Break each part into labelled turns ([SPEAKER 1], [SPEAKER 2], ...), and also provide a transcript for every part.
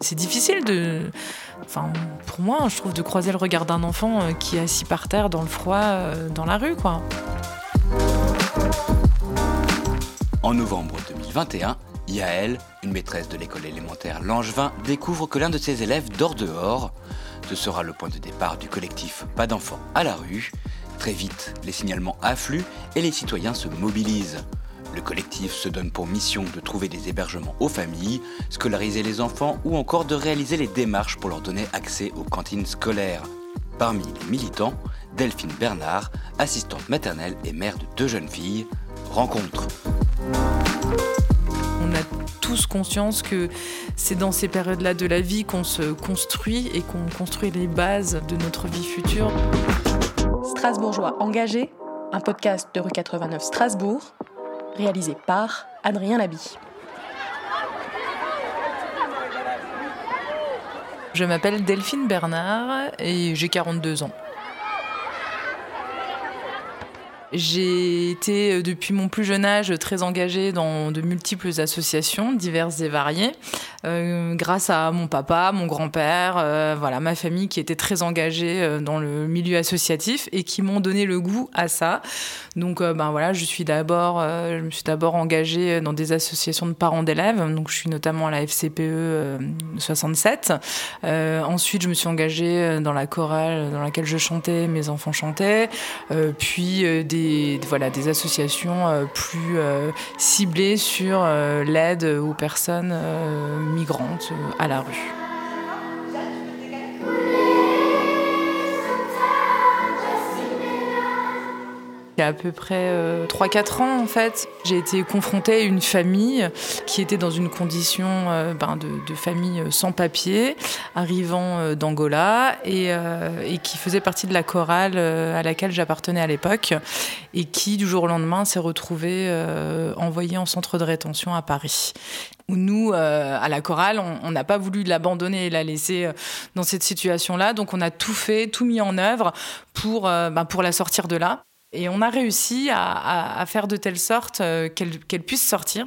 [SPEAKER 1] C'est difficile de. Enfin, pour moi, je trouve de croiser le regard d'un enfant euh, qui est assis par terre dans le froid, euh, dans la rue, quoi.
[SPEAKER 2] En novembre 2021, Yael, une maîtresse de l'école élémentaire Langevin, découvre que l'un de ses élèves dort dehors. Ce sera le point de départ du collectif Pas d'enfants à la rue. Très vite, les signalements affluent et les citoyens se mobilisent. Le collectif se donne pour mission de trouver des hébergements aux familles, scolariser les enfants ou encore de réaliser les démarches pour leur donner accès aux cantines scolaires. Parmi les militants, Delphine Bernard, assistante maternelle et mère de deux jeunes filles, rencontre.
[SPEAKER 1] On a tous conscience que c'est dans ces périodes-là de la vie qu'on se construit et qu'on construit les bases de notre vie future.
[SPEAKER 3] Strasbourgeois engagé, un podcast de rue 89 Strasbourg, réalisé par Adrien Labi.
[SPEAKER 1] Je m'appelle Delphine Bernard et j'ai 42 ans. J'ai été euh, depuis mon plus jeune âge très engagée dans de multiples associations diverses et variées, euh, grâce à mon papa, mon grand-père, euh, voilà ma famille qui était très engagée dans le milieu associatif et qui m'ont donné le goût à ça. Donc ben voilà, je suis d'abord, je me suis d'abord engagée dans des associations de parents d'élèves, donc je suis notamment à la FCPE 67. ensuite, je me suis engagée dans la chorale dans laquelle je chantais, mes enfants chantaient, puis des des, voilà, des associations euh, plus euh, ciblées sur euh, l'aide aux personnes migrantes à la rue. Il y a à peu près 3-4 ans, en fait, j'ai été confrontée à une famille qui était dans une condition ben, de, famille sans papier, arrivant d'Angola, et, et, qui faisait partie de la chorale à laquelle j'appartenais à l'époque, et qui, du jour au lendemain, s'est retrouvée envoyée en centre de rétention à Paris où nous, à la chorale, on n'a pas voulu l'abandonner et la laisser dans cette situation-là. Donc on a tout fait, tout mis en œuvre pour, ben, pour la sortir de là. Et on a réussi à, faire de telle sorte euh, qu'elle puisse sortir.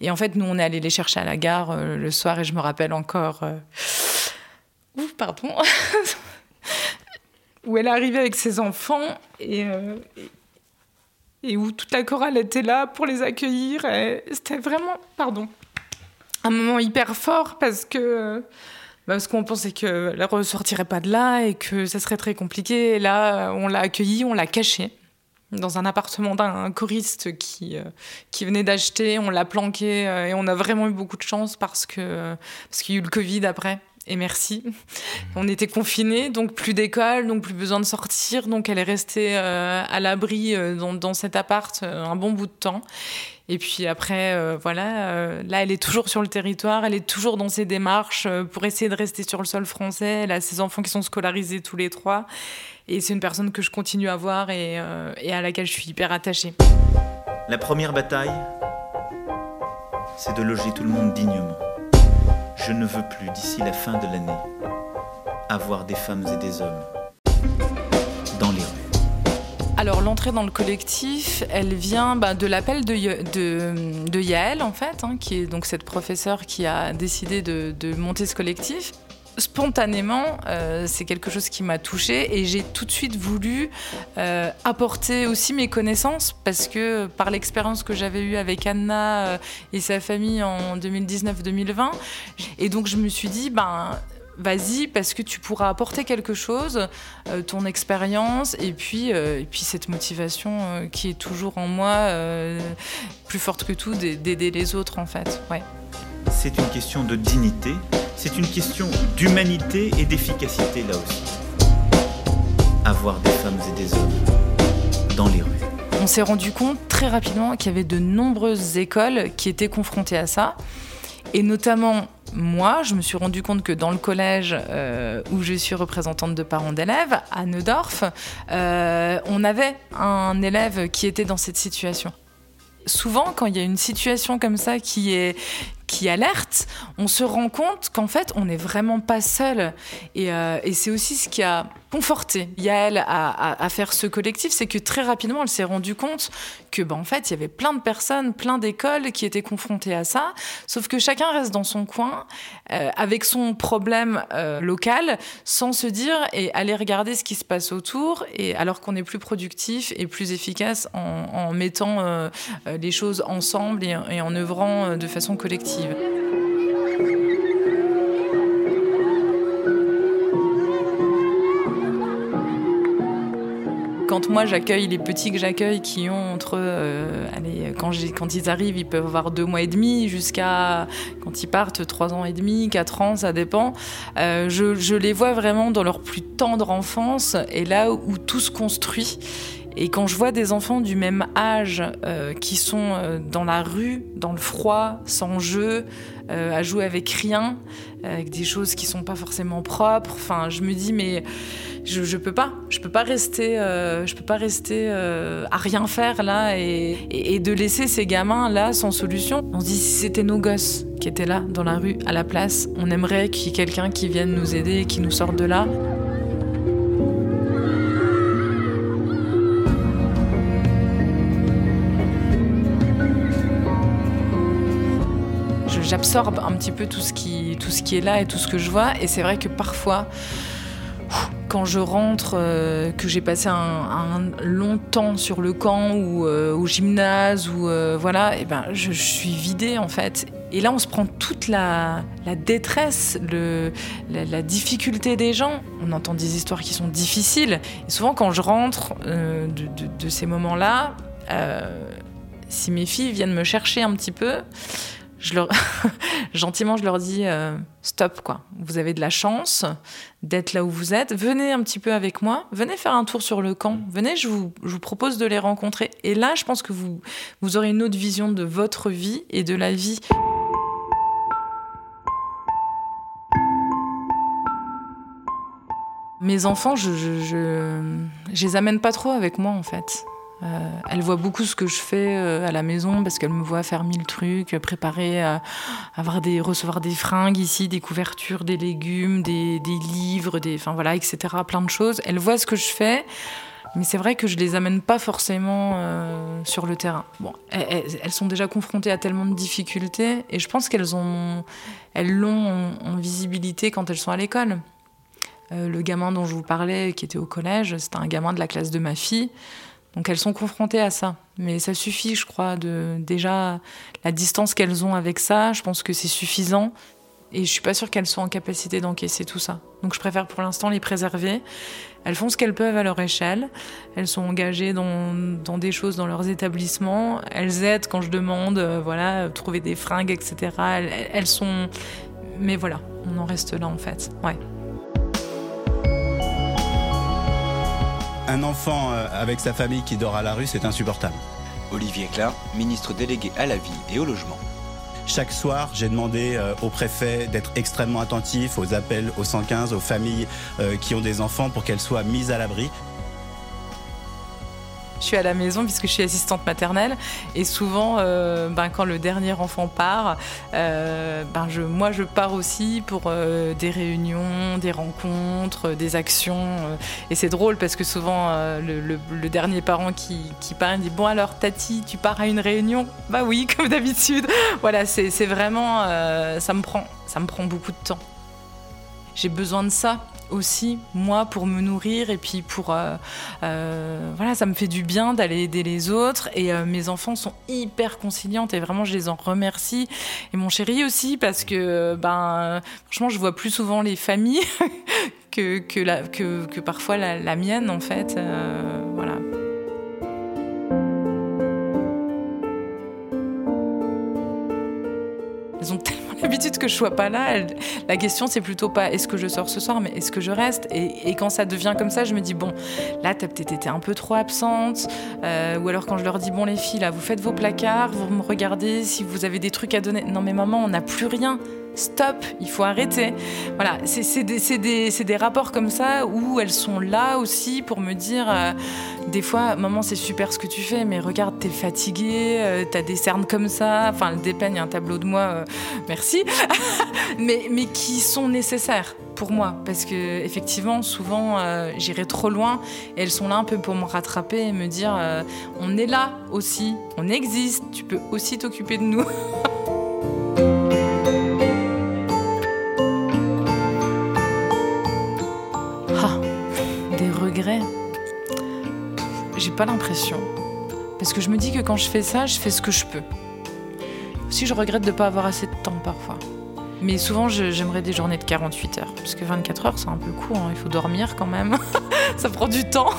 [SPEAKER 1] Et en fait, nous, on est allé les chercher à la gare euh, le soir et je me rappelle encore. Euh, Ouf, pardon. où elle est arrivée avec ses enfants et, et où toute la chorale était là pour les accueillir. C'était vraiment, pardon, un moment hyper fort parce que parce qu'on pensait qu'elle ne ressortirait pas de là et que ça serait très compliqué. Et là, on l'a accueillie, on l'a cachée dans un appartement d'un choriste qui, euh, qui venait d'acheter. On l'a planqué euh, et on a vraiment eu beaucoup de chance parce que parce qu'il y a eu le Covid après. Et merci. On était confinés, donc plus d'école, donc plus besoin de sortir. Donc elle est restée euh, à l'abri dans, dans, cet appart un bon bout de temps. Et puis après, voilà, là, elle est toujours sur le territoire, elle est toujours dans ses démarches pour essayer de rester sur le sol français. Elle a ses enfants qui sont scolarisés tous les trois. Et c'est une personne que je continue à voir euh, et à laquelle je suis hyper attachée.
[SPEAKER 4] La première bataille, c'est de loger tout le monde dignement. Je ne veux plus, d'ici la fin de l'année, avoir des femmes et des hommes dans les rues.
[SPEAKER 1] Alors l'entrée dans le collectif, elle vient bah, de l'appel de, de, Yael en fait, hein, qui est donc cette professeure qui a décidé de monter ce collectif spontanément, euh, c'est quelque chose qui m'a touchée et j'ai tout de suite voulu euh, apporter aussi mes connaissances parce que par l'expérience que j'avais eue avec Anna euh, et sa famille en 2019-2020, et donc je me suis dit, ben vas-y parce que tu pourras apporter quelque chose, ton expérience et puis, et puis cette motivation qui est toujours en moi, plus forte que tout, d'aider les autres en fait. Ouais.
[SPEAKER 4] C'est une question de dignité c'est une question d'humanité et d'efficacité là aussi. Avoir des femmes et des hommes dans les rues.
[SPEAKER 1] On s'est rendu compte très rapidement qu'il y avait de nombreuses écoles qui étaient confrontées à ça. Et notamment, moi, je me suis rendu compte que dans le collège euh, où je suis représentante de parents d'élèves, à Neudorf, euh, on avait un élève qui était dans cette situation souvent, quand il y a une situation comme ça qui est qui alerte, on se rend compte qu'en fait, on n'est vraiment pas seul. Et, euh, c'est aussi ce qui a conforté Yael à, à, faire ce collectif, c'est que très rapidement, elle s'est rendue compte que, bah, en fait, il y avait plein de personnes, plein d'écoles qui étaient confrontées à ça, sauf que chacun reste dans son coin, euh, avec son problème euh, local, sans se dire et aller regarder ce qui se passe autour, et alors qu'on est plus productif et plus efficace en, mettant euh, les choses ensemble et, et en œuvrant de façon collective. Quand moi j'accueille les petits que j'accueille qui ont entre, euh, allez, quand, ils arrivent, ils peuvent avoir deux mois et demi jusqu'à quand ils partent trois ans et demi, quatre ans, ça dépend. Euh, je, les vois vraiment dans leur plus tendre enfance et là où tout se construit. Et quand je vois des enfants du même âge euh, qui sont euh, dans la rue, dans le froid, sans jeu, euh, à jouer avec rien, avec des choses qui sont pas forcément propres, enfin, je me dis mais je, je peux pas, je peux pas rester, je peux pas rester à rien faire là et, et, de laisser ces gamins là sans solution. On se dit si c'était nos gosses qui étaient là dans la rue à la place, on aimerait qu'il y ait quelqu'un qui vienne nous aider, qui nous sorte de là. J'absorbe un petit peu tout ce, qui, tout ce qui est là et tout ce que je vois. Et c'est vrai que parfois, quand je rentre, euh, que j'ai passé un, long temps sur le camp ou euh, au gymnase, ou euh, voilà, et ben je, suis vidée en fait. Et là, on se prend toute la, détresse, la, difficulté des gens. On entend des histoires qui sont difficiles. Et souvent, quand je rentre de, ces moments-là, si mes filles viennent me chercher un petit peu, gentiment, je leur dis euh, stop, quoi. Vous avez de la chance d'être là où vous êtes. Venez un petit peu avec moi. Venez faire un tour sur le camp. Venez, je vous, je vous propose de les rencontrer. Et là, je pense que vous, vous aurez une autre vision de votre vie et de la vie. Mes enfants, je, je, je, je les amène pas trop avec moi, en fait. Euh, elle voit beaucoup ce que je fais euh, à la maison parce qu'elle me voit faire mille trucs, préparer, euh, avoir des, recevoir des fringues ici, des couvertures, des légumes, des, livres, des, enfin voilà, etc. Plein de choses. Elle voit ce que je fais, mais c'est vrai que je les amène pas forcément sur le terrain. Bon, elles, sont déjà confrontées à tellement de difficultés et je pense qu'elles ont, elles l'ont en, visibilité quand elles sont à l'école. le gamin dont je vous parlais, qui était au collège, c'était un gamin de la classe de ma fille. Donc elles sont confrontées à ça. Mais ça suffit, je crois, de déjà la distance qu'elles ont avec ça, je pense que c'est suffisant. Et je suis pas sûre qu'elles soient en capacité d'encaisser tout ça. Donc je préfère pour l'instant les préserver. Elles font ce qu'elles peuvent à leur échelle. Elles sont engagées dans, des choses dans leurs établissements. Elles aident quand je demande, euh, voilà, trouver des fringues, etc. Elles, elles sont. Mais voilà, on en reste là en fait. Ouais.
[SPEAKER 5] Un enfant euh, avec sa famille qui dort à la rue, c'est insupportable.
[SPEAKER 2] Olivier Klein, ministre délégué à la ville et au logement.
[SPEAKER 5] Chaque soir, j'ai demandé euh, au préfet d'être extrêmement attentif aux appels au 115, aux familles euh, qui ont des enfants pour qu'elles soient mises à l'abri.
[SPEAKER 1] Je suis à la maison puisque je suis assistante maternelle et souvent, euh, ben, quand le dernier enfant part, euh, ben, je, moi je pars aussi pour euh, des réunions, des rencontres, des actions. et c'est drôle parce que souvent le, dernier parent qui, part il dit bon alors Tati, tu pars à une réunion? Bah oui, comme d'habitude. Voilà, c'est vraiment ça me prend ça me prend beaucoup de temps. J'ai besoin de ça aussi, moi, pour me nourrir et puis pour... Euh, euh, voilà, ça me fait du bien d'aller aider les autres et euh, mes enfants sont hyper conciliantes et vraiment, je les en remercie. Et mon chéri aussi, parce que, ben, franchement, je vois plus souvent les familles que, que, la, que, que parfois la, la, mienne, en fait. Ils ont tellement l'habitude que je sois pas là. la question, c'est plutôt pas est-ce que je sors ce soir, mais est-ce que je reste? Et, quand ça devient comme ça, je me dis bon, là, t'as peut-être été un peu trop absente. Euh, ou alors quand je leur dis bon, les filles, là, vous faites vos placards, vous me regardez si vous avez des trucs à donner. Non, mais maman, on n'a plus rien stop, il faut arrêter. Voilà, c'est des, rapports comme ça où elles sont là aussi pour me dire, euh, des fois, maman, c'est super ce que tu fais, mais regarde, t'es fatiguée, euh, t'as des cernes comme ça. Enfin, le dépeigne un tableau de moi, merci merci, mais, qui sont nécessaires pour moi? Parce que effectivement souvent euh, j'irai trop loin et elles sont là un peu pour me rattraper et me dire euh, on est là aussi, on existe, tu peux aussi t'occuper de nous. pas l'impression. Parce que je me dis que quand je fais ça, je fais ce que je peux. Aussi, je regrette de ne pas avoir assez de temps parfois. Mais souvent, j'aimerais des journées de 48 heures. Parce que 24 heures, c'est un peu court. Hein. Il faut dormir quand même. ça prend du temps.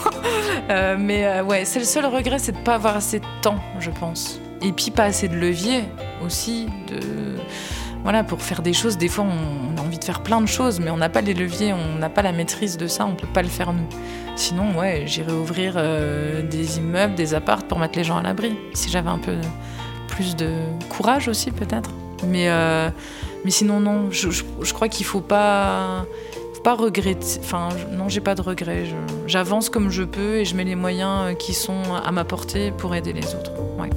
[SPEAKER 1] Euh, mais euh, ouais, c'est le seul regret, c'est de ne pas avoir assez de temps, je pense. Et puis, pas assez de levier aussi. De... Voilà, pour faire des choses, des fois, on, a envie de faire plein de choses, mais on n'a pas les leviers, on n'a pas la maîtrise de ça, on ne peut pas le faire nous. Sinon, ouais, j'irais ouvrir euh, des immeubles, des appartes pour mettre les gens à l'abri. Si j'avais un peu plus de courage aussi, peut-être. Mais, euh, mais sinon, non, je, crois qu'il faut pas, faut pas regretter. Enfin, non, j'ai pas de regrets. J'avance comme je peux et je mets les moyens euh, qui sont à ma portée pour aider les autres. Ouais.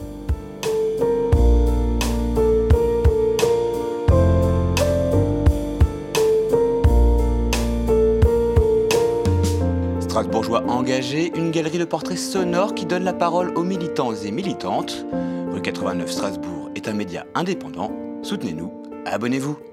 [SPEAKER 2] Strasbourgeois engagé, une galerie de portraits sonores qui donne la parole aux militants et militantes. Rue 89 Strasbourg est un média indépendant. Soutenez-nous, abonnez-vous.